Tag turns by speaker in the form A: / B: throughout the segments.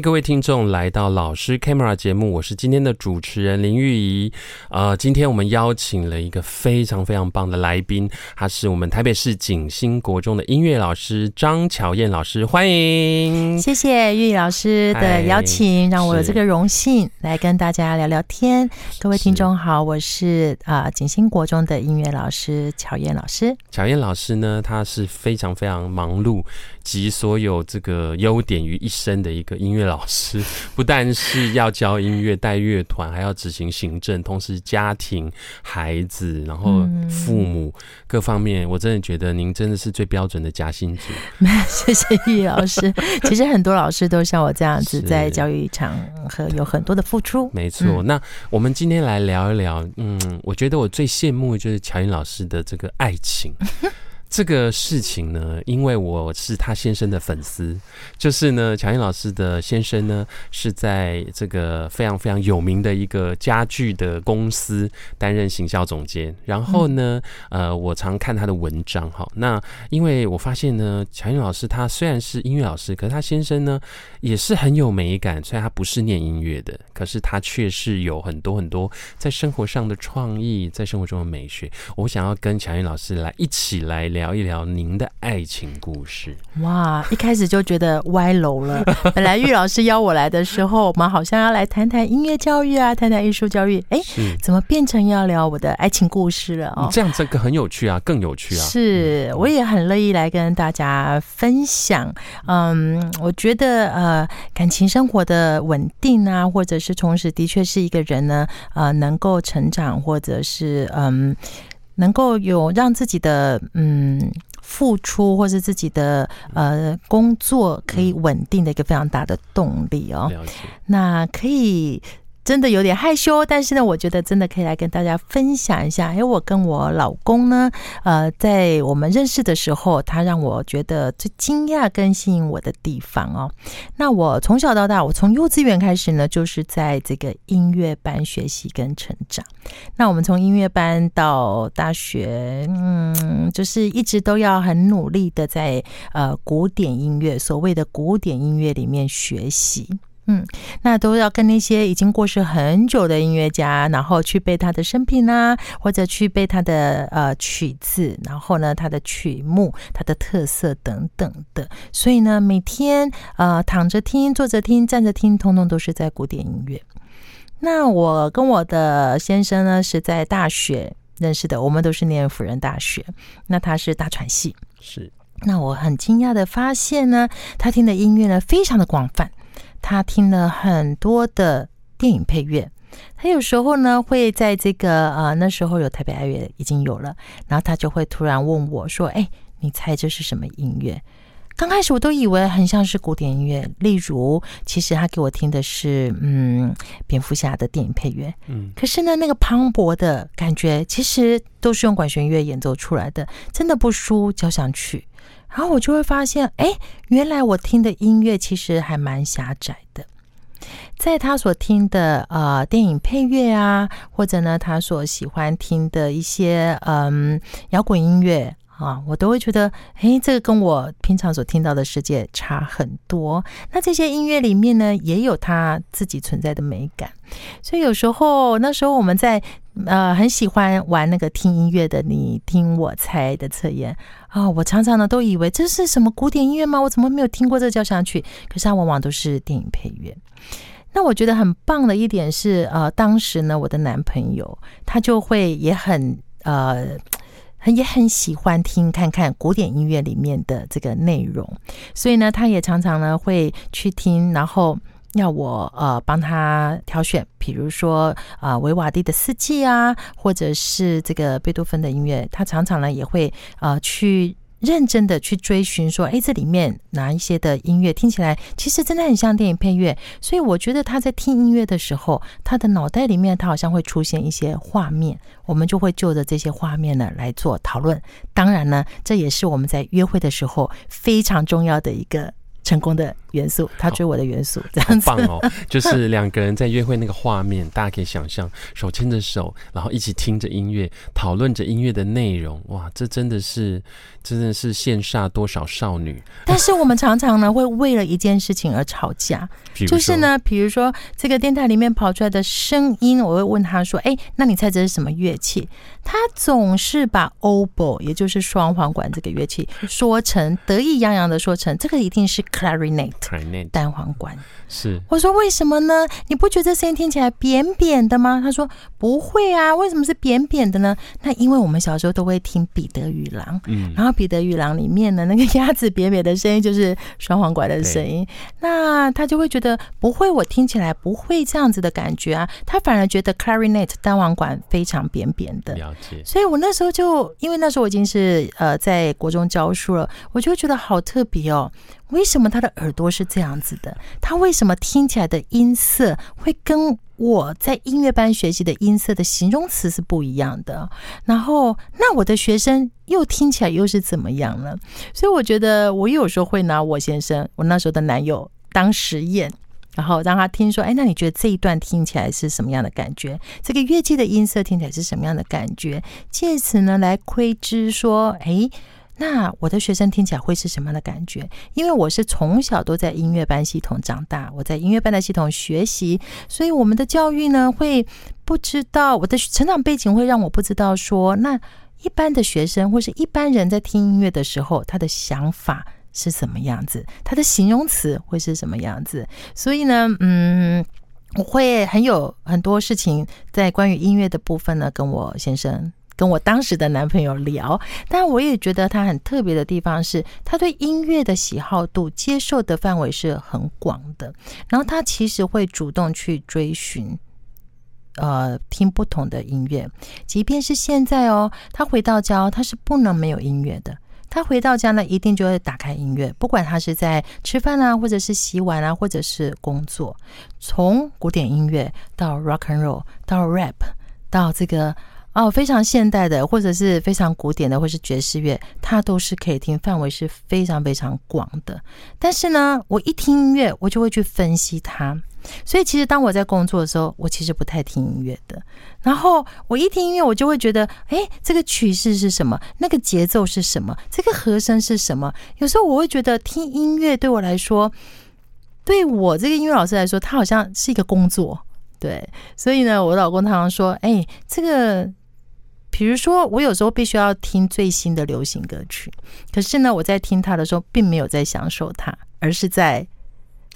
A: 迎各位听众来到老师 Camera 节目，我是今天的主持人林玉怡。呃，今天我们邀请了一个非常非常棒的来宾，他是我们台北市景星国中的音乐老师张巧燕老师，欢迎。
B: 谢谢玉怡老师的邀请，让我有这个荣幸来跟大家聊聊天。各位听众好，我是啊、呃、景星国中的音乐老师巧燕老师。
A: 巧燕老师呢，他是非常非常忙碌。集所有这个优点于一身的一个音乐老师，不但是要教音乐、带乐团，还要执行行政，同时家庭、孩子，然后父母各方面，我真的觉得您真的是最标准的夹心组。
B: 谢谢易老师。其实很多老师都像我这样子，在教育场合有很多的付出。
A: 没错。那我们今天来聊一聊，嗯，我觉得我最羡慕的就是乔云老师的这个爱情。这个事情呢，因为我是他先生的粉丝，就是呢，乔英老师的先生呢是在这个非常非常有名的一个家具的公司担任行销总监。然后呢，呃，我常看他的文章哈。那因为我发现呢，乔英老师他虽然是音乐老师，可是他先生呢也是很有美感。虽然他不是念音乐的，可是他却是有很多很多在生活上的创意，在生活中的美学。我想要跟乔英老师来一起来聊。聊一聊您的爱情故事。
B: 哇，一开始就觉得歪楼了。本来玉老师邀我来的时候，我们好像要来谈谈音乐教育啊，谈谈艺术教育。哎，怎么变成要聊我的爱情故事了？哦，
A: 这样这个很有趣啊，更有趣啊。
B: 是，我也很乐意来跟大家分享。嗯，我觉得呃，感情生活的稳定啊，或者是同时的确是一个人呢，呃，能够成长，或者是嗯。能够有让自己的嗯付出，或是自己的呃工作可以稳定的一个非常大的动力哦。那可以。真的有点害羞，但是呢，我觉得真的可以来跟大家分享一下。哎，我跟我老公呢，呃，在我们认识的时候，他让我觉得最惊讶跟吸引我的地方哦。那我从小到大，我从幼稚园开始呢，就是在这个音乐班学习跟成长。那我们从音乐班到大学，嗯，就是一直都要很努力的在呃古典音乐，所谓的古典音乐里面学习。嗯，那都要跟那些已经过世很久的音乐家，然后去背他的生平啊，或者去背他的呃曲子，然后呢，他的曲目、他的特色等等的。所以呢，每天呃躺着听、坐着听、站着听，通通都是在古典音乐。那我跟我的先生呢是在大学认识的，我们都是念辅仁大学。那他是大传系，
A: 是。
B: 那我很惊讶的发现呢，他听的音乐呢非常的广泛。他听了很多的电影配乐，他有时候呢会在这个呃那时候有台北爱乐已经有了，然后他就会突然问我说：“哎，你猜这是什么音乐？”刚开始我都以为很像是古典音乐，例如其实他给我听的是嗯蝙蝠侠的电影配乐，嗯，可是呢那个磅礴的感觉其实都是用管弦乐演奏出来的，真的不输交响曲。然后我就会发现，哎，原来我听的音乐其实还蛮狭窄的。在他所听的呃电影配乐啊，或者呢他所喜欢听的一些嗯摇滚音乐啊，我都会觉得，哎，这个跟我平常所听到的世界差很多。那这些音乐里面呢，也有它自己存在的美感。所以有时候那时候我们在呃很喜欢玩那个听音乐的你听我猜的测验啊，我常常呢都以为这是什么古典音乐吗？我怎么没有听过这交响曲？可是它往往都是电影配乐。那我觉得很棒的一点是，呃，当时呢我的男朋友他就会也很呃很也很喜欢听看看古典音乐里面的这个内容，所以呢他也常常呢会去听，然后。要我呃帮他挑选，比如说啊维瓦蒂的四季啊，或者是这个贝多芬的音乐，他常常呢也会呃去认真的去追寻，说，哎，这里面哪一些的音乐听起来其实真的很像电影配乐。所以我觉得他在听音乐的时候，他的脑袋里面他好像会出现一些画面，我们就会就着这些画面呢来做讨论。当然呢，这也是我们在约会的时候非常重要的一个。成功的元素，他追我的元素，这样子
A: 棒哦！就是两个人在约会那个画面，大家可以想象，手牵着手，然后一起听着音乐，讨论着音乐的内容，哇，这真的是，真的是羡煞多少少女。
B: 但是我们常常呢，会为了一件事情而吵架，就是呢，比如说这个电台里面跑出来的声音，我会问他说：“哎，那你猜这是什么乐器？”他总是把 oboe，也就是双簧管这个乐器，说成得意洋洋的说成这个一定是。Clarinet，单簧管。
A: 是，
B: 我说为什么呢？你不觉得这声音听起来扁扁的吗？他说不会啊，为什么是扁扁的呢？那因为我们小时候都会听彼得与狼，嗯，然后彼得与狼里面的那个鸭子扁扁的声音就是双簧管的声音，那他就会觉得不会，我听起来不会这样子的感觉啊，他反而觉得 Clarinet 单簧管非常扁扁的。
A: 了解。
B: 所以我那时候就因为那时候我已经是呃在国中教书了，我就觉得好特别哦。为什么他的耳朵是这样子的？他为什么听起来的音色会跟我在音乐班学习的音色的形容词是不一样的？然后，那我的学生又听起来又是怎么样呢？所以我觉得，我有时候会拿我先生，我那时候的男友当实验，然后让他听说：“哎，那你觉得这一段听起来是什么样的感觉？这个乐器的音色听起来是什么样的感觉？借此呢，来窥知说，哎。”那我的学生听起来会是什么样的感觉？因为我是从小都在音乐班系统长大，我在音乐班的系统学习，所以我们的教育呢，会不知道我的成长背景会让我不知道说，那一般的学生或是一般人在听音乐的时候，他的想法是什么样子，他的形容词会是什么样子。所以呢，嗯，我会很有很多事情在关于音乐的部分呢，跟我先生。跟我当时的男朋友聊，但我也觉得他很特别的地方是，他对音乐的喜好度、接受的范围是很广的。然后他其实会主动去追寻，呃，听不同的音乐。即便是现在哦，他回到家，他是不能没有音乐的。他回到家呢，一定就会打开音乐，不管他是在吃饭啊，或者是洗碗啊，或者是工作。从古典音乐到 rock and roll，到 rap，到这个。哦，非常现代的，或者是非常古典的，或是爵士乐，它都是可以听，范围是非常非常广的。但是呢，我一听音乐，我就会去分析它。所以其实当我在工作的时候，我其实不太听音乐的。然后我一听音乐，我就会觉得，哎，这个曲式是什么？那个节奏是什么？这个和声是什么？有时候我会觉得听音乐对我来说，对我这个音乐老师来说，它好像是一个工作。对，所以呢，我老公常常说，哎，这个。比如说，我有时候必须要听最新的流行歌曲，可是呢，我在听它的时候，并没有在享受它，而是在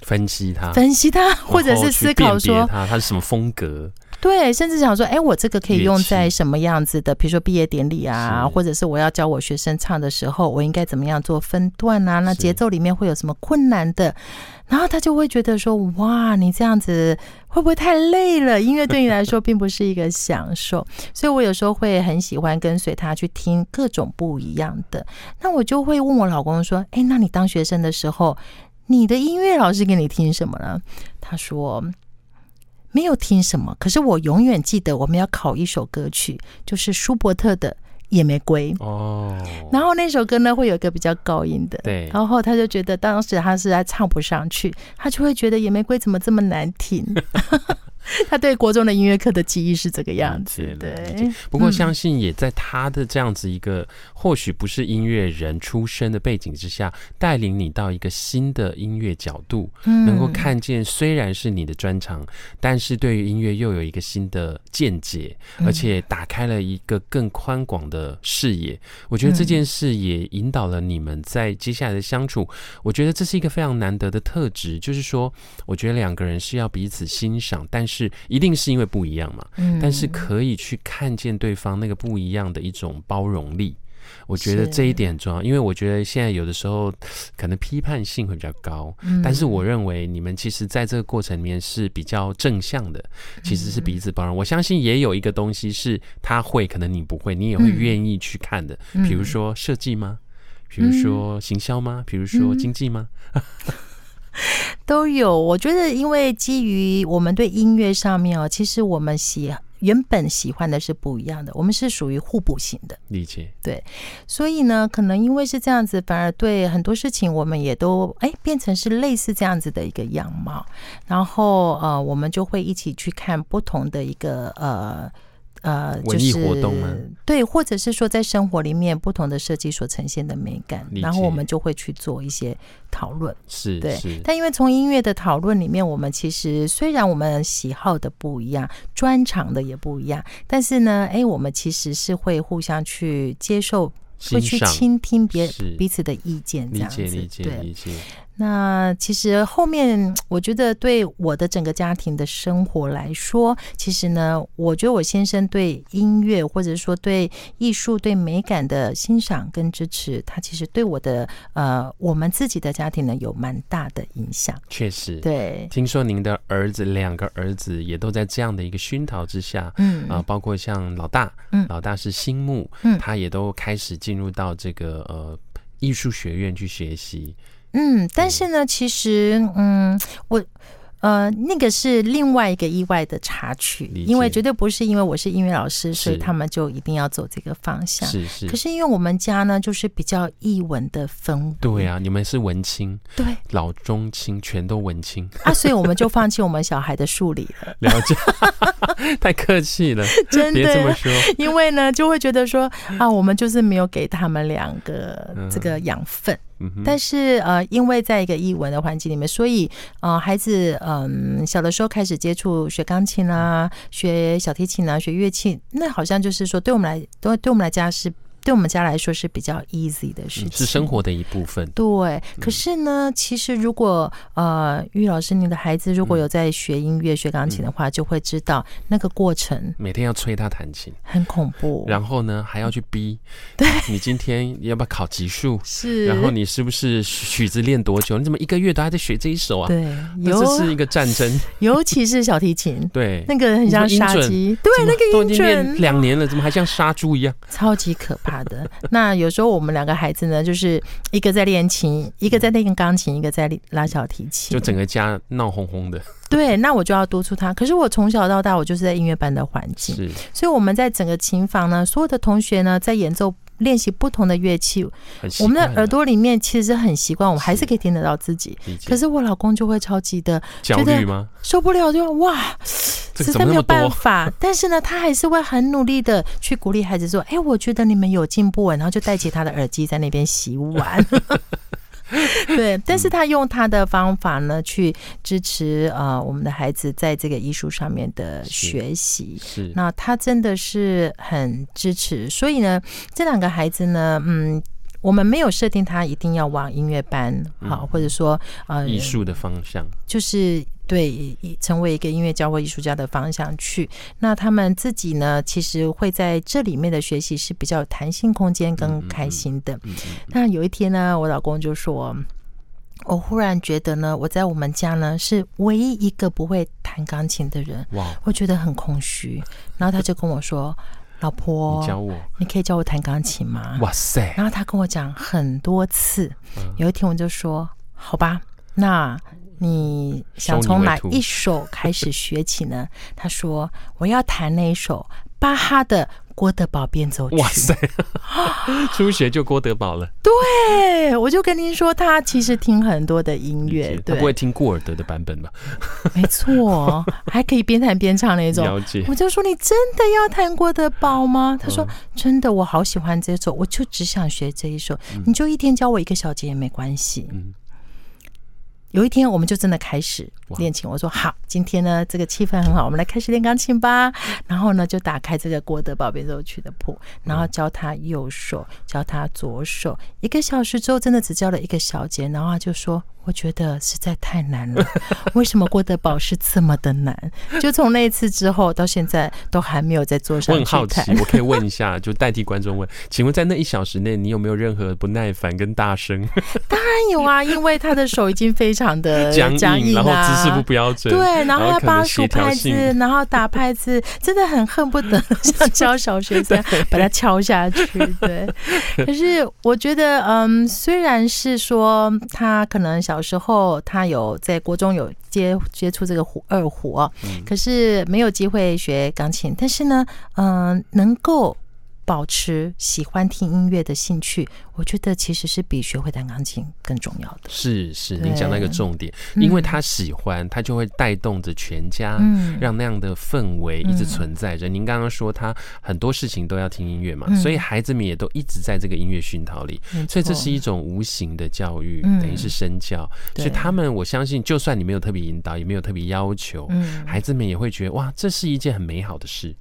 A: 分析它，
B: 分析它，或者是思考说
A: 它它是什么风格。
B: 对，甚至想说，哎，我这个可以用在什么样子的？比如说毕业典礼啊，或者是我要教我学生唱的时候，我应该怎么样做分段啊？那节奏里面会有什么困难的？然后他就会觉得说，哇，你这样子会不会太累了？音乐对你来说并不是一个享受，所以我有时候会很喜欢跟随他去听各种不一样的。那我就会问我老公说，哎，那你当学生的时候，你的音乐老师给你听什么呢？他说。没有听什么，可是我永远记得我们要考一首歌曲，就是舒伯特的《野玫瑰》哦。然后那首歌呢，会有一个比较高音的，
A: 对。
B: 然后他就觉得当时他是在唱不上去，他就会觉得《野玫瑰》怎么这么难听。他对国中的音乐课的记忆是这个样子，对。
A: 不过相信也在他的这样子一个或许不是音乐人出身的背景之下，带领你到一个新的音乐角度，能够看见虽然是你的专长，但是对于音乐又有一个新的见解，而且打开了一个更宽广的视野。我觉得这件事也引导了你们在接下来的相处。我觉得这是一个非常难得的特质，就是说，我觉得两个人是要彼此欣赏，但是。是，一定是因为不一样嘛，但是可以去看见对方那个不一样的一种包容力，我觉得这一点很重要。因为我觉得现在有的时候 可能批判性会比较高，但是我认为你们其实在这个过程里面是比较正向的，其实是彼此包容。我相信也有一个东西是他会，可能你不会，你也会愿意去看的，比如说设计吗？比如说行销吗？比如说经济吗？嗯
B: 都有。我觉得，因为基于我们对音乐上面哦，其实我们喜原本喜欢的是不一样的，我们是属于互补型的。
A: 理解。
B: 对，所以呢，可能因为是这样子，反而对很多事情我们也都哎变成是类似这样子的一个样貌，然后呃，我们就会一起去看不同的一个呃。呃，
A: 就是活动吗？
B: 对，或者是说在生活里面不同的设计所呈现的美感，然后我们就会去做一些讨论。
A: 是，
B: 对。
A: 是。
B: 但因为从音乐的讨论里面，我们其实虽然我们喜好的不一样，专长的也不一样，但是呢，哎，我们其实是会互相去接受，会去倾听别彼此的意见，这样子。
A: 对。
B: 那其实后面，我觉得对我的整个家庭的生活来说，其实呢，我觉得我先生对音乐或者说对艺术、对美感的欣赏跟支持，他其实对我的呃，我们自己的家庭呢有蛮大的影响。
A: 确实，
B: 对。
A: 听说您的儿子两个儿子也都在这样的一个熏陶之下，嗯啊、呃，包括像老大，嗯，老大是新木，嗯，他也都开始进入到这个呃艺术学院去学习。
B: 嗯，但是呢，其实，嗯，我。呃，那个是另外一个意外的插曲，因为绝对不是因为我是音乐老师，所以他们就一定要走这个方向。
A: 是是。
B: 可是因为我们家呢，就是比较艺文的氛围。
A: 对啊，你们是文青，
B: 对，
A: 老中青全都文青
B: 啊，所以我们就放弃我们小孩的数理了。
A: 了解，太客气了，
B: 真的
A: 别这么说。
B: 因为呢，就会觉得说啊，我们就是没有给他们两个这个养分。嗯、但是呃，因为在一个译文的环境里面，所以呃，孩子嗯、小的时候开始接触学钢琴啊，学小提琴啊，学乐器，那好像就是说，对我们来，对对我们来讲是。对我们家来说是比较 easy 的事情，
A: 是生活的一部分。
B: 对，可是呢，其实如果呃，玉老师，你的孩子如果有在学音乐、学钢琴的话，就会知道那个过程。
A: 每天要催他弹琴，
B: 很恐怖。
A: 然后呢，还要去逼，
B: 对，
A: 你今天要不要考级数？
B: 是。
A: 然后你是不是曲子练多久？你怎么一个月都还在学这一首啊？
B: 对，
A: 这是一个战争。
B: 尤其是小提琴，
A: 对，
B: 那个很像杀鸡，对，那个音准
A: 两年了，怎么还像杀猪一样？
B: 超级可怕。的 那有时候我们两个孩子呢，就是一个在练琴，一个在练钢琴，一个在拉小提琴，
A: 就整个家闹哄哄的。
B: 对，那我就要督促他。可是我从小到大，我就是在音乐班的环境，是，所以我们在整个琴房呢，所有的同学呢，在演奏。练习不同的乐器，我们的耳朵里面其实很习惯，我们还是可以听得到自己。可是我老公就会超级的
A: 焦虑吗？受
B: 不了就哇，实在没有办法。但是呢，他还是会很努力的去鼓励孩子说：“哎，我觉得你们有进步。”然后就戴起他的耳机在那边洗碗。对，但是他用他的方法呢，去支持呃我们的孩子在这个艺术上面的学习。是，那他真的是很支持。所以呢，这两个孩子呢，嗯，我们没有设定他一定要往音乐班，好，或者说呃
A: 艺术的方向，
B: 就是。对，成为一个音乐教会艺术家的方向去。那他们自己呢，其实会在这里面的学习是比较有弹性空间跟开心的。那有一天呢，我老公就说：“我忽然觉得呢，我在我们家呢是唯一一个不会弹钢琴的人，哇，我觉得很空虚。”然后他就跟我说：“老婆，
A: 你教我，
B: 你可以教我弹钢琴吗？”
A: 哇塞！
B: 然后他跟我讲很多次。有一天我就说：“好吧，那。”你想从哪一首开始学起呢？他说：“我要弹那一首巴哈的《郭德堡变奏曲》。”哇塞，
A: 初学就郭德堡了。
B: 对，我就跟您说，他其实听很多的音乐，
A: 他不会听顾尔德的版本吧？
B: 没错，还可以边弹边唱那种。
A: 了解。
B: 我就说：“你真的要弹郭德堡吗？”他说：“真的，我好喜欢这首，我就只想学这一首。你就一天教我一个小节也没关系。”嗯。有一天，我们就真的开始练琴。我说好，今天呢，这个气氛很好，我们来开始练钢琴吧。然后呢，就打开这个郭德宝变奏曲的谱，然后教他右手，教他左手。一个小时之后，真的只教了一个小节，然后他就说：“我觉得实在太难了。为什么郭德宝是这么的难？就从那一次之后到现在都还没有再坐上去。
A: 我很好奇，我可以问一下，就代替观众问，请问在那一小时内，你有没有任何不耐烦跟大声？
B: 当然有啊，因为他的手已经非常的
A: 僵硬，然后姿势不标准，
B: 对，然后要帮他数拍子，
A: 然
B: 后，打拍子，真的很恨不得 像教小学生 把它敲下去。对，可是我觉得，嗯，虽然是说他可能小。时候，他有在国中有接接触这个胡二胡啊，可是没有机会学钢琴。但是呢，嗯，能够。保持喜欢听音乐的兴趣，我觉得其实是比学会弹钢琴更重要的。
A: 是是，您讲那个重点，因为他喜欢，他就会带动着全家，让那样的氛围一直存在着。您刚刚说他很多事情都要听音乐嘛，所以孩子们也都一直在这个音乐熏陶里，所以这是一种无形的教育，等于是身教。所以他们，我相信，就算你没有特别引导，也没有特别要求，孩子们也会觉得哇，这是一件很美好的事。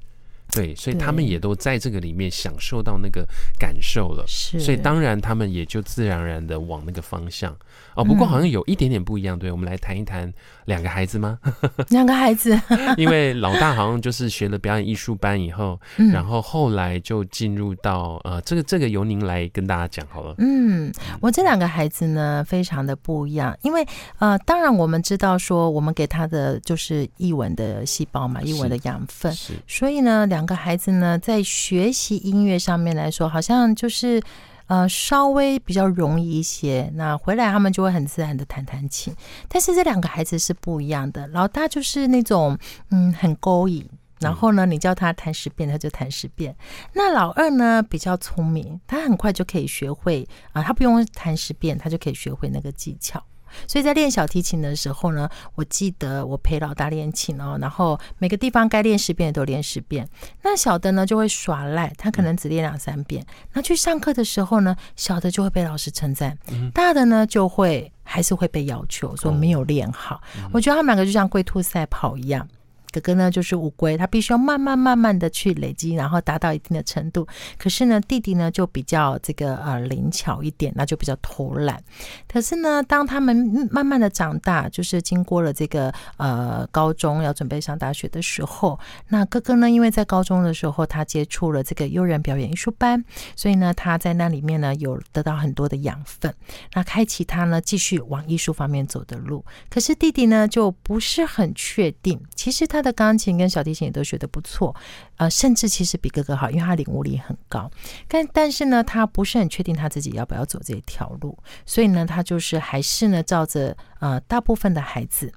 A: 对，所以他们也都在这个里面享受到那个感受了，是，所以当然他们也就自然而然的往那个方向。哦，不过好像有一点点不一样，对，我们来谈一谈两个孩子吗？
B: 两个孩子，
A: 因为老大好像就是学了表演艺术班以后，然后后来就进入到呃，这个这个由您来跟大家讲好了。
B: 嗯，我这两个孩子呢，非常的不一样，因为呃，当然我们知道说，我们给他的就是译文的细胞嘛，译文的养分，是，所以呢，两两个孩子呢，在学习音乐上面来说，好像就是。呃，稍微比较容易一些。那回来他们就会很自然的弹弹琴。但是这两个孩子是不一样的。老大就是那种嗯很勾引，然后呢，你叫他弹十遍他就弹十遍。那老二呢比较聪明，他很快就可以学会啊，他不用弹十遍，他就可以学会那个技巧。所以在练小提琴的时候呢，我记得我陪老大练琴哦，然后每个地方该练十遍都练十遍。那小的呢就会耍赖，他可能只练两三遍。那去上课的时候呢，小的就会被老师称赞，大的呢就会还是会被要求说没有练好。我觉得他们两个就像龟兔赛跑一样。哥哥呢，就是乌龟，他必须要慢慢慢慢的去累积，然后达到一定的程度。可是呢，弟弟呢就比较这个呃灵巧一点，那就比较偷懒。可是呢，当他们慢慢的长大，就是经过了这个呃高中要准备上大学的时候，那哥哥呢，因为在高中的时候他接触了这个悠人表演艺术班，所以呢他在那里面呢有得到很多的养分，那开启他呢继续往艺术方面走的路。可是弟弟呢就不是很确定，其实他。的钢琴跟小提琴也都学得不错，呃，甚至其实比哥哥好，因为他领悟力很高。但但是呢，他不是很确定他自己要不要走这条路，所以呢，他就是还是呢，照着呃大部分的孩子，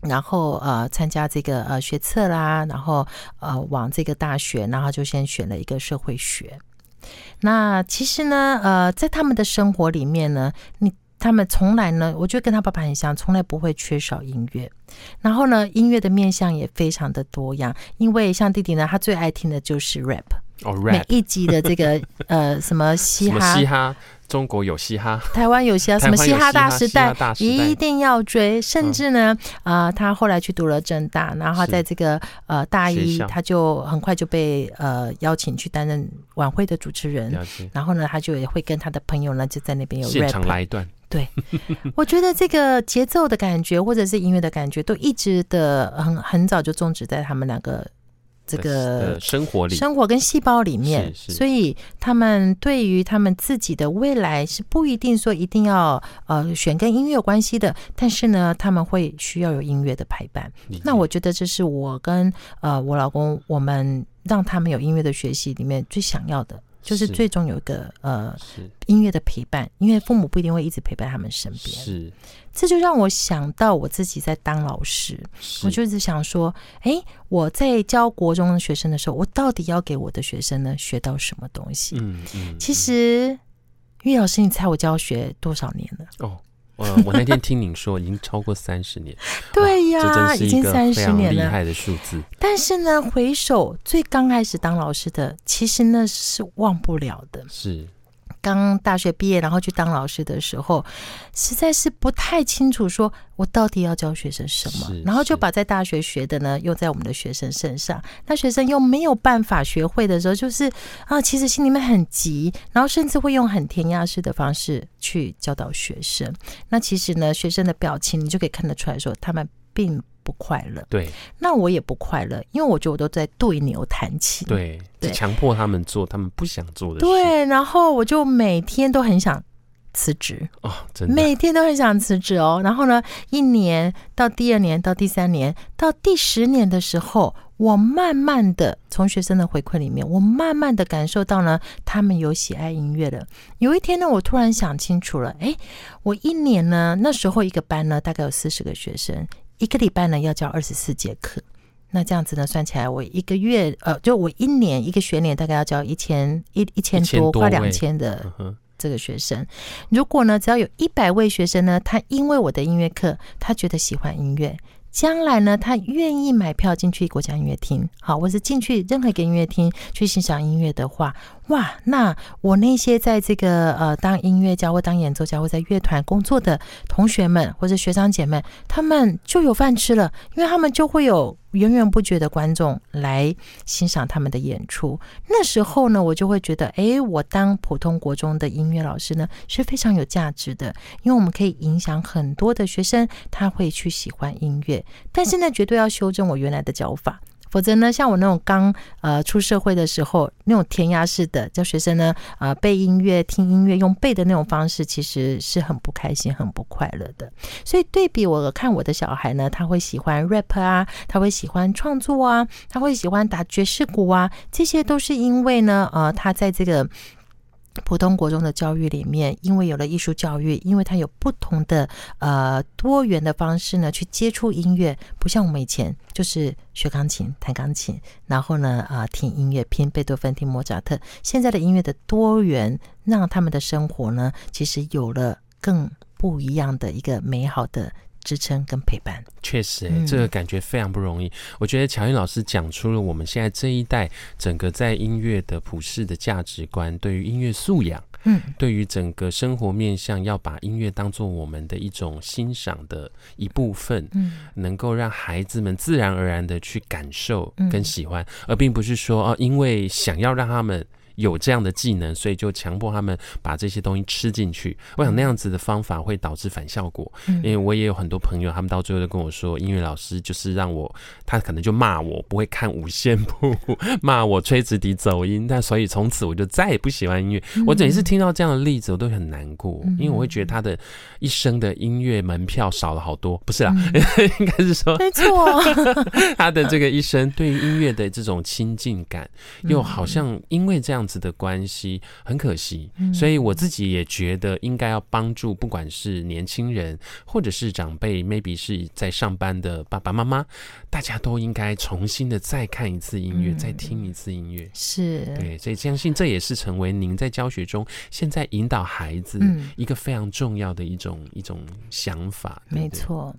B: 然后呃参加这个呃学测啦，然后呃往这个大学，然后就先选了一个社会学。那其实呢，呃，在他们的生活里面呢，你。他们从来呢，我觉得跟他爸爸很像，从来不会缺少音乐。然后呢，音乐的面向也非常的多样。因为像弟弟呢，他最爱听的就是 rap。
A: 哦，rap。
B: 每一集的这个 呃什么嘻哈，
A: 嘻哈，中国有嘻哈，
B: 台湾有嘻哈，什么嘻哈大时代，一定要追。甚至呢，啊、呃，他后来去读了政大，然后在这个呃大一，他就很快就被呃邀请去担任晚会的主持人。然后呢，他就也会跟他的朋友呢，就在那边有 rap
A: 现场来一段。
B: 对，我觉得这个节奏的感觉，或者是音乐的感觉，都一直的很很早就种植在他们两个这个
A: 生活里，
B: 生活跟细胞里面。所以他们对于他们自己的未来是不一定说一定要呃选跟音乐有关系的，但是呢，他们会需要有音乐的陪伴。那我觉得这是我跟呃我老公我们让他们有音乐的学习里面最想要的。就是最终有一个呃音乐的陪伴，因为父母不一定会一直陪伴他们身边。是，这就让我想到我自己在当老师，我就一直想说，哎，我在教国中的学生的时候，我到底要给我的学生呢学到什么东西？嗯嗯。其实，玉老师，你猜我教学多少年了？哦。
A: 呃，我那天听您说，已经超过三十年。
B: 对呀，已经三十年了，
A: 厉害的数字。
B: 但是呢，回首最刚开始当老师的，其实那是忘不了的。
A: 是，
B: 刚大学毕业，然后去当老师的时候，实在是不太清楚，说我到底要教学生什么，然后就把在大学学的呢用在我们的学生身上。那学生又没有办法学会的时候，就是啊，其实心里面很急，然后甚至会用很填鸭式的方式去教导学生。那其实呢，学生的表情你就可以看得出来说，他们并不快乐，
A: 对，
B: 那我也不快乐，因为我觉得我都在对牛弹琴，
A: 对，强迫他们做他们不想做的事，
B: 对，然后我就每天都很想辞职
A: 哦，真的，
B: 每天都很想辞职哦。然后呢，一年到第二年到第三年到第十年的时候，我慢慢的从学生的回馈里面，我慢慢的感受到呢，他们有喜爱音乐的。有一天呢，我突然想清楚了，哎，我一年呢，那时候一个班呢，大概有四十个学生。一个礼拜呢要教二十四节课，那这样子呢算起来，我一个月呃，就我一年一个学年大概要教一千一一千多快两千的这个学生。如果呢只要有一百位学生呢，他因为我的音乐课，他觉得喜欢音乐。将来呢，他愿意买票进去国家音乐厅，好，或是进去任何一个音乐厅去欣赏音乐的话，哇，那我那些在这个呃当音乐家或当演奏家或在乐团工作的同学们或者学长姐们，他们就有饭吃了，因为他们就会有。源源不绝的观众来欣赏他们的演出，那时候呢，我就会觉得，哎，我当普通国中的音乐老师呢是非常有价值的，因为我们可以影响很多的学生，他会去喜欢音乐，但是呢，绝对要修正我原来的教法。否则呢，像我那种刚呃出社会的时候，那种填鸭式的教学生呢，呃背音乐、听音乐用背的那种方式，其实是很不开心、很不快乐的。所以对比我看我的小孩呢，他会喜欢 rap 啊，他会喜欢创作啊，他会喜欢打爵士鼓啊，这些都是因为呢，呃，他在这个。普通国中的教育里面，因为有了艺术教育，因为它有不同的呃多元的方式呢，去接触音乐，不像我们以前就是学钢琴、弹钢琴，然后呢啊、听音乐，听贝多芬、听莫扎特。现在的音乐的多元，让他们的生活呢，其实有了更不一样的一个美好的。支撑跟陪伴，
A: 确实、欸，这个感觉非常不容易。嗯、我觉得乔韵老师讲出了我们现在这一代整个在音乐的普世的价值观，对于音乐素养，嗯，对于整个生活面向，要把音乐当做我们的一种欣赏的一部分，嗯，能够让孩子们自然而然的去感受跟喜欢，嗯、而并不是说哦，因为想要让他们。有这样的技能，所以就强迫他们把这些东西吃进去。我想那样子的方法会导致反效果，因为我也有很多朋友，他们到最后都跟我说，音乐老师就是让我，他可能就骂我不会看五线谱，骂我吹直笛走音，但所以从此我就再也不喜欢音乐。我每次听到这样的例子，我都很难过，因为我会觉得他的一生的音乐门票少了好多。不是啦，应该是说，没错，他的这个一生对于音乐的这种亲近感，又好像因为这样。这样子的关系很可惜，所以我自己也觉得应该要帮助，不管是年轻人或者是长辈，maybe 是在上班的爸爸妈妈，大家都应该重新的再看一次音乐，再听一次音乐。是对，所以相信这也是成为您在教学中现在引导孩子一个非常重要的一种一种想法。没错，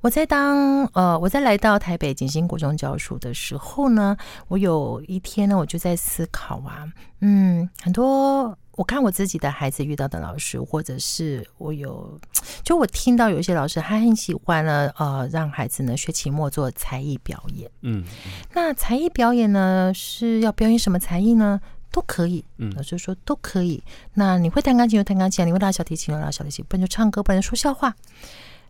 A: 我在当呃我在来到台北景星国中教书的时候呢，我有一天呢，我就在思考啊。嗯，很多我看我自己的孩子遇到的老师，或者是我有，就我听到有一些老师，他很喜欢呢，呃，让孩子呢学期末做才艺表演。嗯，那才艺表演呢是要表演什么才艺呢？都可以。嗯，老师说都可以。那你会弹钢琴就弹钢琴，你会拉小提琴就拉小提琴，不然就唱歌，不然就说笑话。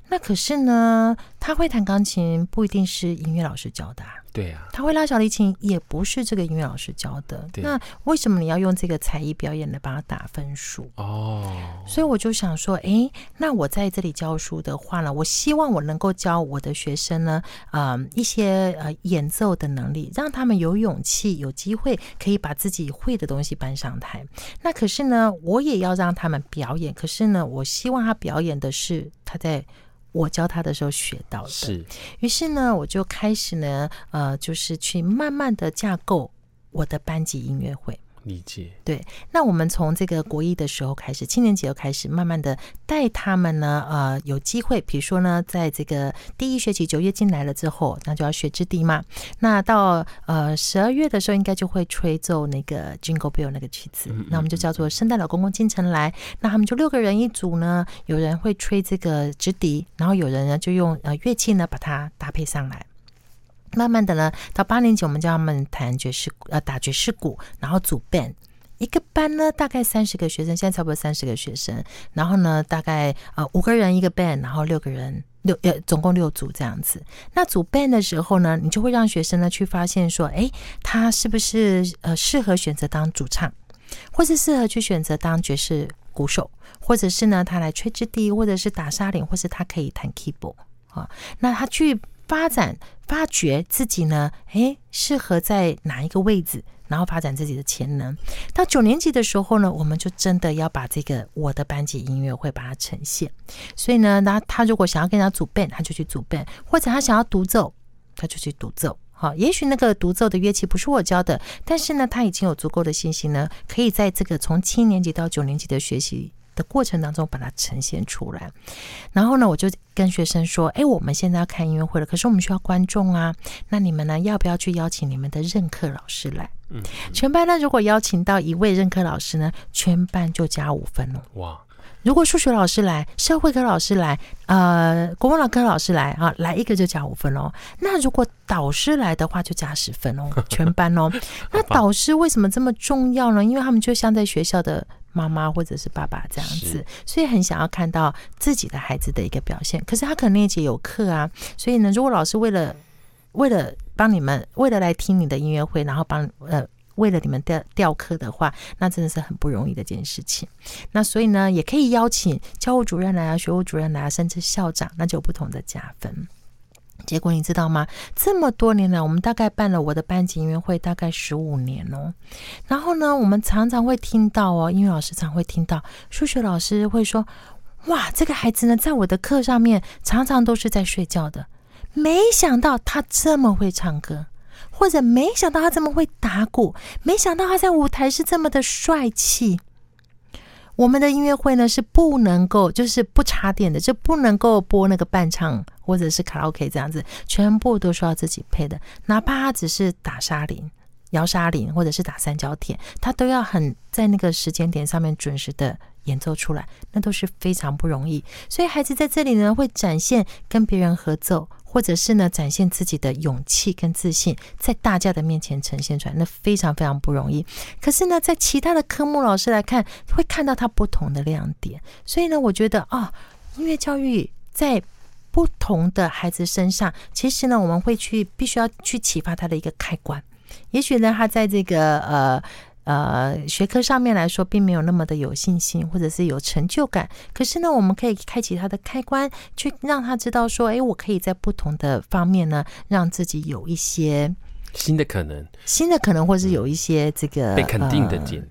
A: 那可是呢，他会弹钢琴不一定是音乐老师教的啊。对啊，他会拉小提琴，也不是这个音乐老师教的。对那为什么你要用这个才艺表演来帮他打分数？哦，所以我就想说，哎，那我在这里教书的话呢，我希望我能够教我的学生呢，呃，一些呃演奏的能力，让他们有勇气、有机会可以把自己会的东西搬上台。那可是呢，我也要让他们表演。可是呢，我希望他表演的是他在。我教他的时候学到的，是。于是呢，我就开始呢，呃，就是去慢慢的架构我的班级音乐会。理解。
B: 对，那我们从这个国一的时候开始，七年级又开始，慢慢的带他们呢，呃，有机会，比如说呢，在这个第一学期九月进来了之后，那就要学直笛嘛。那到呃十二月的时候，应该就会吹奏那个 Jingle Bell 那个曲子，嗯嗯嗯，那我们就叫做圣诞老公公进城来。那他们就六个人一组呢，有人会吹这个直笛，然后有人呢就用呃乐器呢把它搭配上来。慢慢的呢，到八年级我们叫他们弹爵士，呃，打爵士鼓，然后组 band，一个班呢大概三十个学生，现在差不多三十个学生，然后呢大概呃五个人一个 band，然后六个人六呃总共六组这样子。那组 band 的时候呢，你就会让学生呢去发现说，哎，他是不是呃适合选择当主唱，或是适合去选择当爵士鼓手，或者是呢他来吹直笛，或者是打沙铃，或是他可以弹 keyboard 啊，那他去。发展、发掘自己呢？诶，适合在哪一个位置？然后发展自己的潜能。到九年级的时候呢，我们就真的要把这个我的班级音乐会把它呈现。所以呢，那他如果想要跟人家组 band，他就去组 band；或者他想要独奏，他就去独奏。好，也许那个独奏的乐器不是我教的，但是呢，他已经有足够的信心呢，可以在这个从七年级到九年级的学习的过程当中把它呈现出来，然后呢，我就跟学生说：“哎，我们现在要看音乐会了，可是我们需要观众啊，那你们呢，要不要去邀请你们的任课老师来？嗯，全班呢，如果邀请到一位任课老师呢，全班就加五分了。哇！如果数学老师来，社会科老师来，呃，国文老科老师来啊，来一个就加五分哦。那如果导师来的话，就加十分哦，全班哦。那导师为什么这么重要呢？因为他们就像在学校的。”妈妈或者是爸爸这样子，所以很想要看到自己的孩子的一个表现。可是他可能那节有课啊，所以呢，如果老师为了为了帮你们，为了来听你的音乐会，然后帮呃为了你们调调课的话，那真的是很不容易的一件事情。那所以呢，也可以邀请教务主任来啊，学务主任来啊，甚至校长，那就有不同的加分。结果你知道吗？这么多年来，我们大概办了我的班级音乐会大概十五年哦。然后呢，我们常常会听到哦，音乐老师常会听到，数学老师会说：“哇，这个孩子呢，在我的课上面常常都是在睡觉的。没想到他这么会唱歌，或者没想到他这么会打鼓，没想到他在舞台是这么的帅气。”我们的音乐会呢是不能够，就是不插电的，就不能够播那个伴唱或者是卡拉 OK 这样子，全部都是要自己配的。哪怕他只是打沙铃、摇沙铃，或者是打三角铁，他都要很在那个时间点上面准时的演奏出来，那都是非常不容易。所以孩子在这里呢，会展现跟别人合奏。或者是呢，展现自己的勇气跟自信，在大家的面前呈现出来，那非常非常不容易。可是呢，在其他的科目老师来看，会看到他不同的亮点。所以呢，我觉得啊、音乐教育在不同的孩子身上，其实呢，我们会去必须要去启发他的一个开关。也许呢，他在这个呃。呃，学科上面来说，并没有那么的有信心，或者是有成就感。可是呢，我们可以开启他的开关，去让他知道说，哎，我可以在不同的方面呢，让自己有一些
A: 新的可能，
B: 新的可能，或是有一些这个
A: 被肯定的点。呃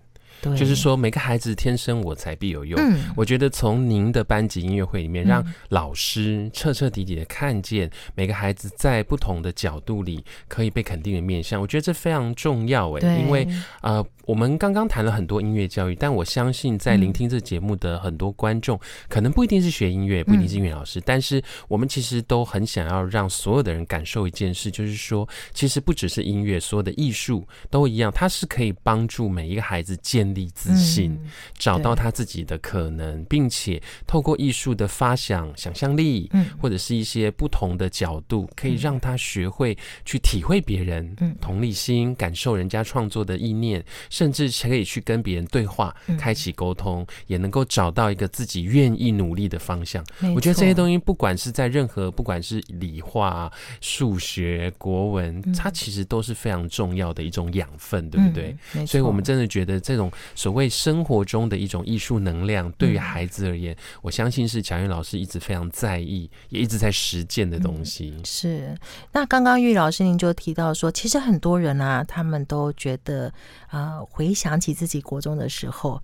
A: 就是说，每个孩子天生我材必有用。嗯，我觉得从您的班级音乐会里面，让老师彻彻底底的看见每个孩子在不同的角度里可以被肯定的面向，我觉得这非常重要。哎，因为呃。我们刚刚谈了很多音乐教育，但我相信在聆听这节目的很多观众，可能不一定是学音乐，不一定是音乐老师，但是我们其实都很想要让所有的人感受一件事，就是说，其实不只是音乐，所有的艺术都一样，它是可以帮助每一个孩子建立自信，找到他自己的可能，并且透过艺术的发想、想象力，或者是一些不同的角度，可以让他学会去体会别人，嗯同理心，感受人家创作的意念。甚至可以去跟别人对话，开启沟通，嗯，也能够找到一个自己愿意努力的方向。我觉得这些东西，不管是在任何，不管是理化、数学、国文，它其实都是非常重要的一种养分，对不对？嗯，所以，我们真的觉得这种所谓生活中的一种艺术能量，对于孩子而言，我相信是乔玉老师一直非常在意，也一直在实践的东西。
B: 嗯，是。那刚刚玉老师您就提到说，其实很多人啊，他们都觉得啊。呃回想起自己国中的时候，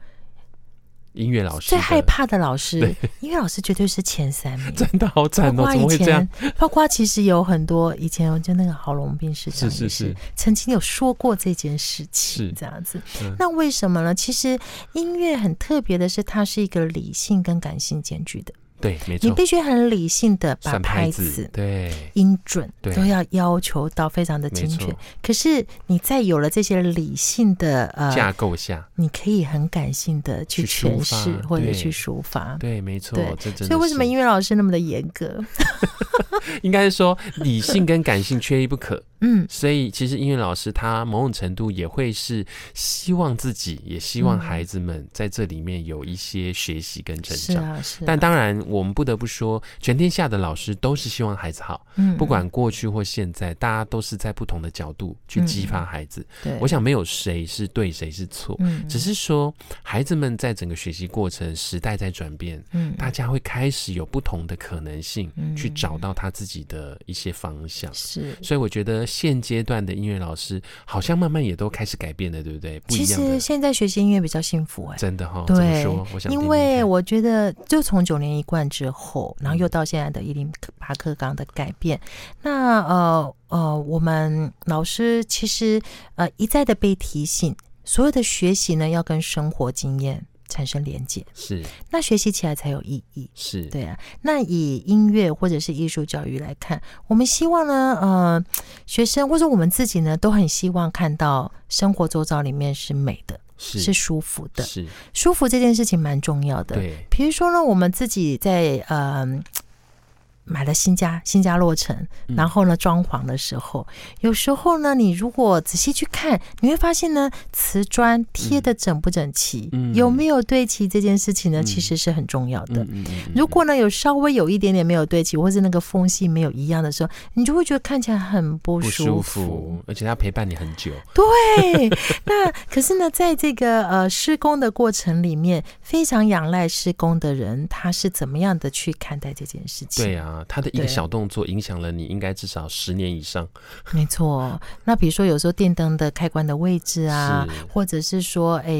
A: 音乐老师
B: 最害怕的老师，音乐老师绝对是前三名，
A: 真的好惨哦！怎么会这样？
B: 包括其实有很多以前就那个郝龙斌师长，
A: 是是是，
B: 曾经有说过这件事情，是这样子。那为什么呢？其实音乐很特别的是，它是一个理性跟感性兼具的。
A: 对，没错，
B: 你必须很理性的把拍子、
A: 对
B: 音准都要要求到非常的精确。可是你在有了这些理性的呃
A: 架构下，
B: 你可以很感性的去诠释或者去抒发。
A: 对，没错。
B: 对，所以为什么音乐老师那么的严格？
A: 应该是说理性跟感性缺一不可。
B: 嗯，
A: 所以其实音乐老师他某种程度也会是希望自己，也希望孩子们在这里面有一些学习跟成长。
B: 是啊，是。
A: 但当然，我们不得不说，全天下的老师都是希望孩子好。嗯，不管过去或现在，大家都是在不同的角度去激发孩子。对，我想没有谁是对，谁是错。嗯，只是说孩子们在整个学习过程，时代在转变。嗯，大家会开始有不同的可能性，去找到他自己的一些方向。是，所以我觉得。现阶段的音乐老师好像慢慢也都开始改变了，对不对？不一样。
B: 其实现在学习音乐比较幸福哎、欸，
A: 真的哈、哦。
B: 对，
A: 怎么说？我想。
B: 因为我觉得，就从九年一贯之后，然后又到现在的一零八课纲的改变，嗯、那呃呃，我们老师其实呃一再的被提醒，所有的学习呢要跟生活经验。产生连接
A: 是，
B: 那学习起来才有意义。
A: 是
B: 对啊。那以音乐或者是艺术教育来看，我们希望呢，呃，学生或者我们自己呢，都很希望看到生活周遭里面是美的，是，是舒服的。是舒服这件事情蛮重要的。对，比如说呢，我们自己在呃。买了新家，新家落成，然后呢，装潢的时候，嗯、有时候呢，你如果仔细去看，你会发现呢，瓷砖贴的整不整齐，嗯、有没有对齐这件事情呢，嗯、其实是很重要的。嗯、如果呢，有稍微有一点点没有对齐，或是那个缝隙没有一样的时候，你就会觉得看起来很不舒服，舒服，
A: 而且它陪伴你很久。
B: 对，那可是呢，在这个呃施工的过程里面，非常仰赖施工的人，他是怎么样的去看待这件事情？
A: 对啊。他的一个小动作影响了你，应该至少十年以上。
B: 没错，那比如说有时候电灯的开关的位置啊，或者是说，哎，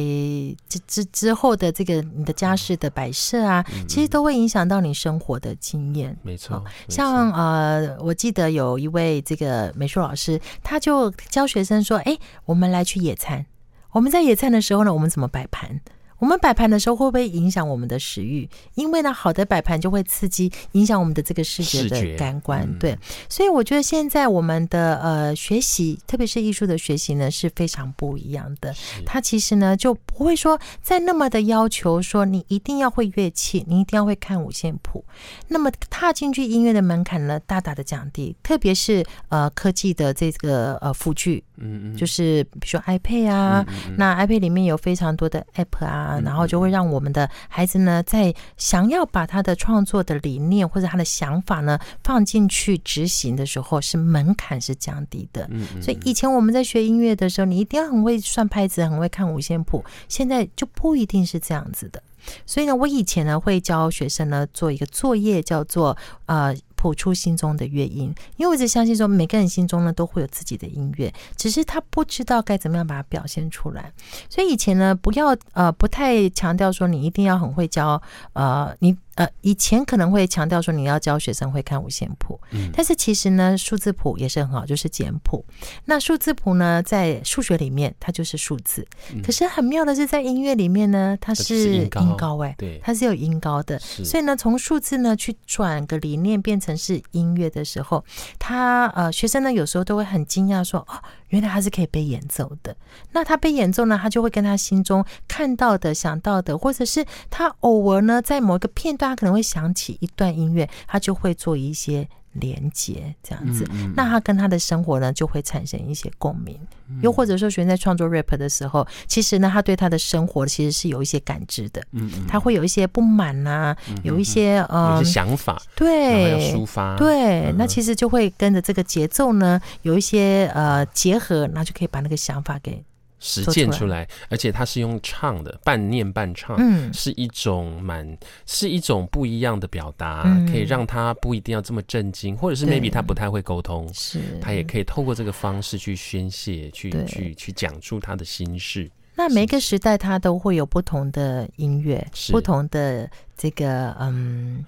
B: 之之之后的这个你的家饰的摆设啊，嗯、其实都会影响到你生活的经验。
A: 没错，
B: 像呃，我记得有一位这个美术老师，他就教学生说，哎，我们来去野餐。我们在野餐的时候呢，我们怎么摆盘？我们摆盘的时候会不会影响我们的食欲？因为呢，好的摆盘就会刺激影响我们的这个视觉的感官。嗯、对，所以我觉得现在我们的呃学习，特别是艺术的学习呢，是非常不一样的。它其实呢就不会说再那么的要求说你一定要会乐器，你一定要会看五线谱。那么踏进去音乐的门槛呢，大大的降低。特别是呃科技的这个呃辅具，嗯嗯，就是比如说 iPad 啊，嗯嗯那 iPad 里面有非常多的 App 啊。然后就会让我们的孩子呢，在想要把他的创作的理念或者他的想法呢放进去执行的时候，是门槛是降低的。所以以前我们在学音乐的时候，你一定要很会算拍子，很会看五线谱。现在就不一定是这样子的。所以呢，我以前呢会教学生呢做一个作业，叫做呃。谱出心中的乐音，因为我一直相信说，每个人心中呢都会有自己的音乐，只是他不知道该怎么样把它表现出来。所以以前呢，不要呃不太强调说你一定要很会教呃你。呃，以前可能会强调说你要教学生会看五线谱，嗯，但是其实呢，数字谱也是很好，就是简谱。那数字谱呢，在数学里面它就是数字，嗯、可是很妙的是在音乐里面呢，它是音高哎，对，它是有音高的。所以呢，从数字呢去转个理念变成是音乐的时候，他呃学生呢有时候都会很惊讶说哦。原来他是可以被演奏的，那他被演奏呢，他就会跟他心中看到的、想到的，或者是他偶尔呢，在某一个片段，他可能会想起一段音乐，他就会做一些。连接这样子，嗯嗯、那他跟他的生活呢就会产生一些共鸣。嗯、又或者说，学生在创作 rap 的时候，其实呢，他对他的生活其实是有一些感知的。嗯嗯，他会有一些不满呐、有一些呃，
A: 有些想法，
B: 对，
A: 要抒发，
B: 对，嗯、那其实就会跟着这个节奏呢，有一些呃结合，那就可以把那个想法给。
A: 实践出来，而且它是用唱的，半念半唱，嗯，是一种蛮，是一种不一样的表达，可以让他不一定要这么震惊，或者是 maybe 他不太会沟通，是，他也可以透过这个方式去宣泄，去去去讲出他的心事。
B: 那每个时代它都会有不同的音乐，
A: 是。
B: 不同的这个嗯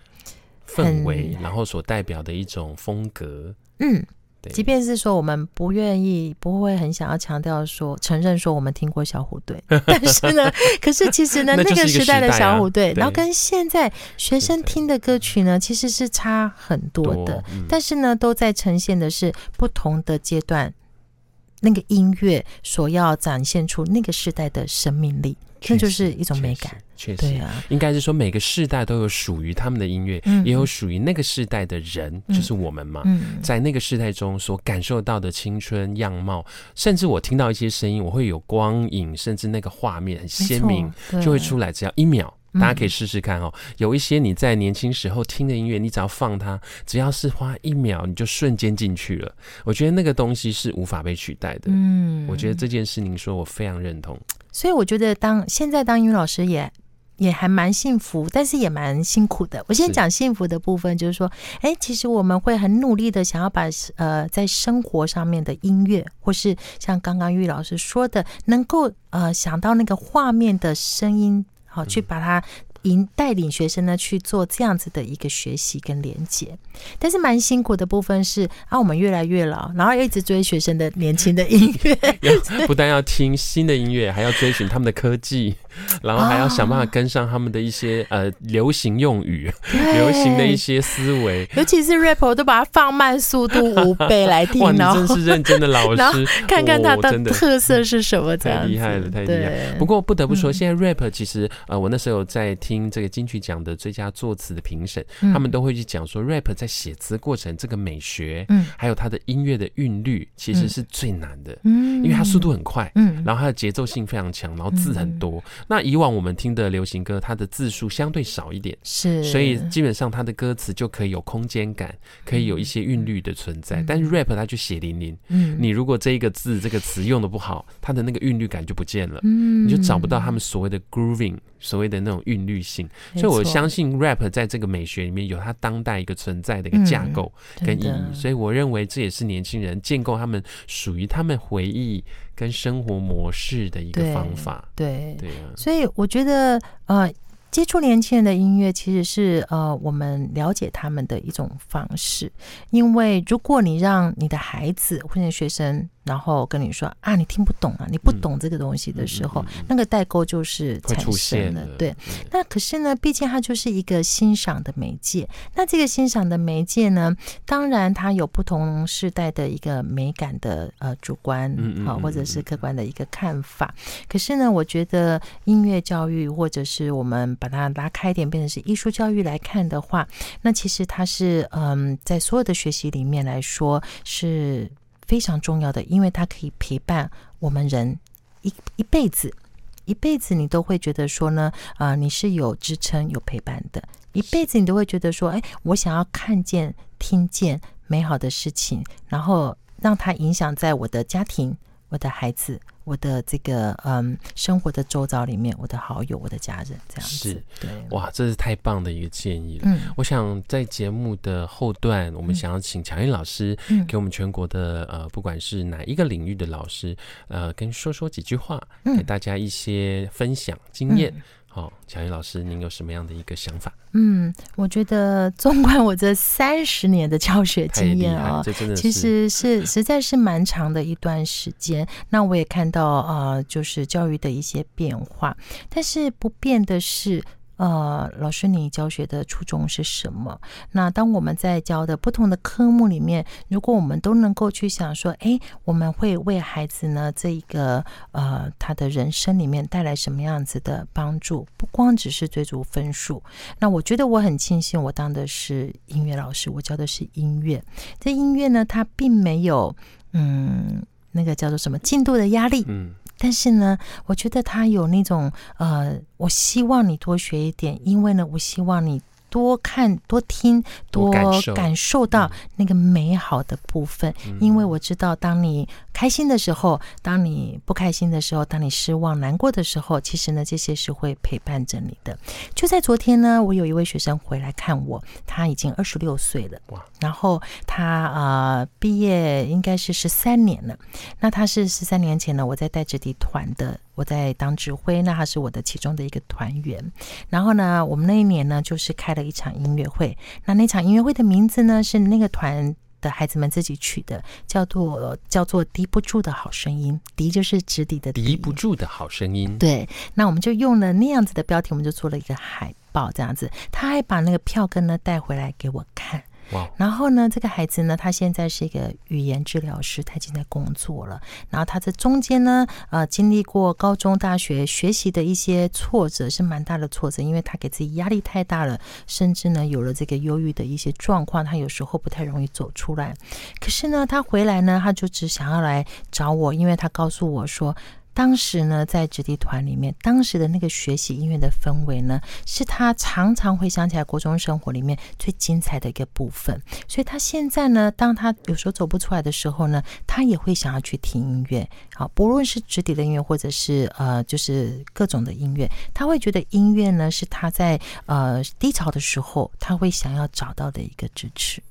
A: 氛围，然后所代表的一种风格，
B: 嗯。
A: 对。
B: 即便是说我们不愿意，不会很想要强调说承认说我们听过小虎队，但是呢，可是其实呢，那，
A: 那
B: 个时代的小虎队，
A: 啊、
B: 然后跟现在学生听的歌曲呢，其实是差很多的。
A: 多嗯、
B: 但是呢，都在呈现的是不同的阶段，那个音乐所要展现出那个时代的生命力，那就是一种美感。
A: 确实，
B: 对啊，
A: 应该是说每个世代都有属于他们的音乐，
B: 嗯、
A: 也有属于那个世代的人，
B: 嗯、
A: 就是我们嘛。
B: 嗯、
A: 在那个世代中所感受到的青春样貌，甚至我听到一些声音，我会有光影，甚至那个画面很鲜明，就会出来。只要一秒，大家可以试试看哦。嗯、有一些你在年轻时候听的音乐，你只要放它，只要是花一秒，你就瞬间进去了。我觉得那个东西是无法被取代的。
B: 嗯，
A: 我觉得这件事您说，我非常认同。
B: 所以我觉得当现在当英语老师也。也还蛮幸福，但是也蛮辛苦的。我先讲幸福的部分，就是说，哎是，其实我们会很努力的想要把呃在生活上面的音乐，或是像刚刚玉老师说的，能够呃想到那个画面的声音，好去把它。引带领学生呢去做这样子的一个学习跟连接，但是蛮辛苦的部分是啊，我们越来越老，然后一直追学生的年轻的音乐，
A: 不但要听新的音乐，还要追寻他们的科技，然后还要想办法跟上他们的一些呃流行用
B: 语、
A: 流行的一些思维，
B: 尤其是 rap，我都把它放慢速度五倍来听，
A: 真是认真的老师，
B: 看看它的
A: 的。
B: 特色是什么，
A: 太厉害了，太厉害。
B: 对。
A: 不过不得不说，现在 rap 其实呃，我那时候在听。听这个金曲奖的最佳作词的评审，他们都会去讲说，rap 在写词过程这个美学，嗯，还有它的音乐的韵律，其实是最难的，嗯，因为它速度很快，嗯，然后它的节奏性非常强，然后字很多。那以往我们听的流行歌，它的字数相对少一点，
B: 是，
A: 所以基本上它的歌词就可以有空间感，可以有一些韵律的存在。但是 rap 它就血淋淋，嗯，你如果这一个字这个词用的不好，它的那个韵律感就不见了，嗯，你就找不到他们所谓的 grooving，所谓的那种韵律。性，所以我相信 rap 在这个美学里面有它当代一个存在的一个架构跟意义，嗯、所以我认为这也是年轻人建构他们属于他们回忆跟生活模式的一个方法。对对，
B: 所以我觉得呃，接触年轻人的音乐其实是呃我们了解他们的一种方式，因为如果你让你的孩子或者学生。然后跟你说啊，你听不懂啊，你不懂这个东西的时候，那个代沟就是产生了。对，那可是呢，毕竟它就是一个欣赏的媒介。那这个欣赏的媒介呢，当然它有不同时代的一个美感的呃主观啊，或者是客观的一个看法。可是呢，我觉得音乐教育，或者是我们把它拉开一点，变成是艺术教育来看的话，那其实它是嗯，在所有的学习里面来说是。非常重要的，因为它可以陪伴我们人一一辈子，一辈子你都会觉得说呢，啊、你是有支撑、有陪伴的，一辈子你都会觉得说，哎，我想要看见、听见美好的事情，然后让它影响在我的家庭、我的孩子。我的这个嗯，生活的周遭里面，我的好友、我的家人，这样子。
A: 是，
B: 对，
A: 哇，这是太棒的一个建议了。
B: 嗯，
A: 我想在节目的后段，我们想要请乔英老师给我们全国的呃，不管是哪一个领域的老师，呃，跟说说几句话，给大家一些分享经验。嗯好，强毅老师，您有什么样的一个想法？
B: 嗯，我觉得纵观我这三十年的教学经验啊，其实是 实在是蛮长的一段时间。那我也看到啊、呃，就是教育的一些变化，但是不变的是。呃，老师，你教学的初衷是什么？那当我们在教的不同的科目里面，如果我们都能够去想说，哎，我们会为孩子呢这一个呃他的人生里面带来什么样子的帮助？不光只是追逐分数。那我觉得我很庆幸，我当的是音乐老师，我教的是音乐。这音乐呢，它并没有嗯那个叫做什么进度的压力。嗯。但是呢，我觉得他有那种呃，我希望你多学一点，因为呢，我希望你。多看、多听、多感受到那个美好的部分，因为我知道，当你开心的时候，当你不开心的时候，当你失望、难过的时候，其实呢，这些是会陪伴着你的。就在昨天呢，我有一位学生回来看我，他已经二十六岁了，然后他呃毕业应该是十三年了。那他是十三年前呢，我在带着地团的。我在当指挥，那他是我的其中的一个团员。然后呢，我们那一年呢，就是开了一场音乐会。那那场音乐会的名字呢，是那个团的孩子们自己取的，叫做叫做“敌不住的好声音”。敌就是直敌的
A: 敌不住的好声音。
B: 对，那我们就用了那样子的标题，我们就做了一个海报，这样子。他还把那个票根呢带回来给我看。然后呢，这个孩子呢，他现在是一个语言治疗师，他已经在工作了。然后他在中间呢，呃，经历过高中、大学学习的一些挫折，是蛮大的挫折，因为他给自己压力太大了，甚至呢，有了这个忧郁的一些状况，他有时候不太容易走出来。可是呢，他回来呢，他就只想要来找我，因为他告诉我说。当时呢，在子弟团里面，当时的那个学习音乐的氛围呢，是他常常回想起来国中生活里面最精彩的一个部分。所以他现在呢，当他有时候走不出来的时候呢，他也会想要去听音乐。好，不论是直笛的音乐，或者是呃，就是各种的音乐，他会觉得音乐呢，是他在呃低潮的时候，他会想要找到的一个支持。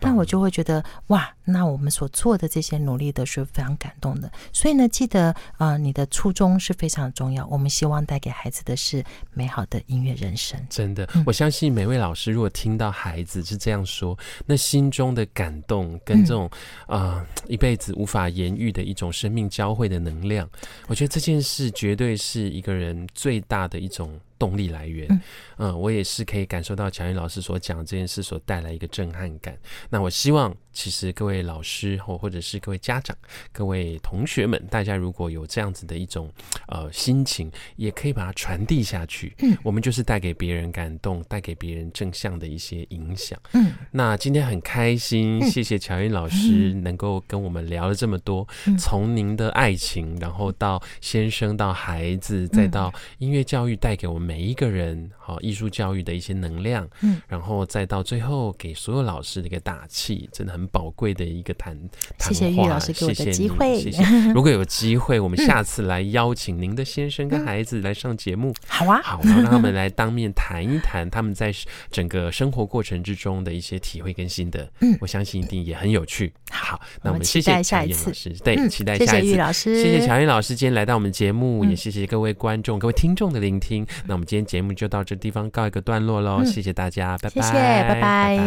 B: 那我就会觉得哇，那我们所做的这些努力的是非常感动的。所以呢，记得呃，你的初衷是非常重要。我们希望带给孩子的是美好的音乐人生。
A: 真的，我相信每位老师如果听到孩子是这样说，那心中的感动跟这种啊、呃、一辈子无法言喻的一种生命交汇的能量，我觉得这件事绝对是一个人最大的一种。动力来源，嗯，我也是可以感受到乔云老师所讲这件事所带来一个震撼感。那我希望，其实各位老师或或者是各位家长、各位同学们，大家如果有这样子的一种呃心情，也可以把它传递下去。嗯，我们就是带给别人感动，带给别人正向的一些影响。嗯，那今天很开心，谢谢乔英老师能够跟我们聊了这么多，从您的爱情，然后到先生，到孩子，再到音乐教育带给我们。每一个人，好艺术教育的一些能量，嗯，然后再到最后给所有老师的一个打气，真的很宝贵的一个谈谈话。谢谢
B: 玉老师给我的机会，
A: 谢谢。如果有机会，我们下次来邀请您的先生跟孩子来上节目，
B: 好啊，
A: 好，然后让他们来当面谈一谈他们在整个生活过程之中的一些体会跟心得。嗯，我相信一定也很有趣。好，那我们谢谢巧盈老师，对，期待下一次。谢谢玉老师，谢谢乔燕老师今天来到我们节目，也谢谢各位观众、各位听众的聆听。那我们。今天节目就到这地方告一个段落喽，嗯、谢谢大家，拜拜，
B: 拜拜。
A: 拜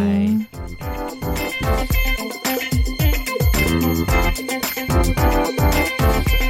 A: 拜。Thank you.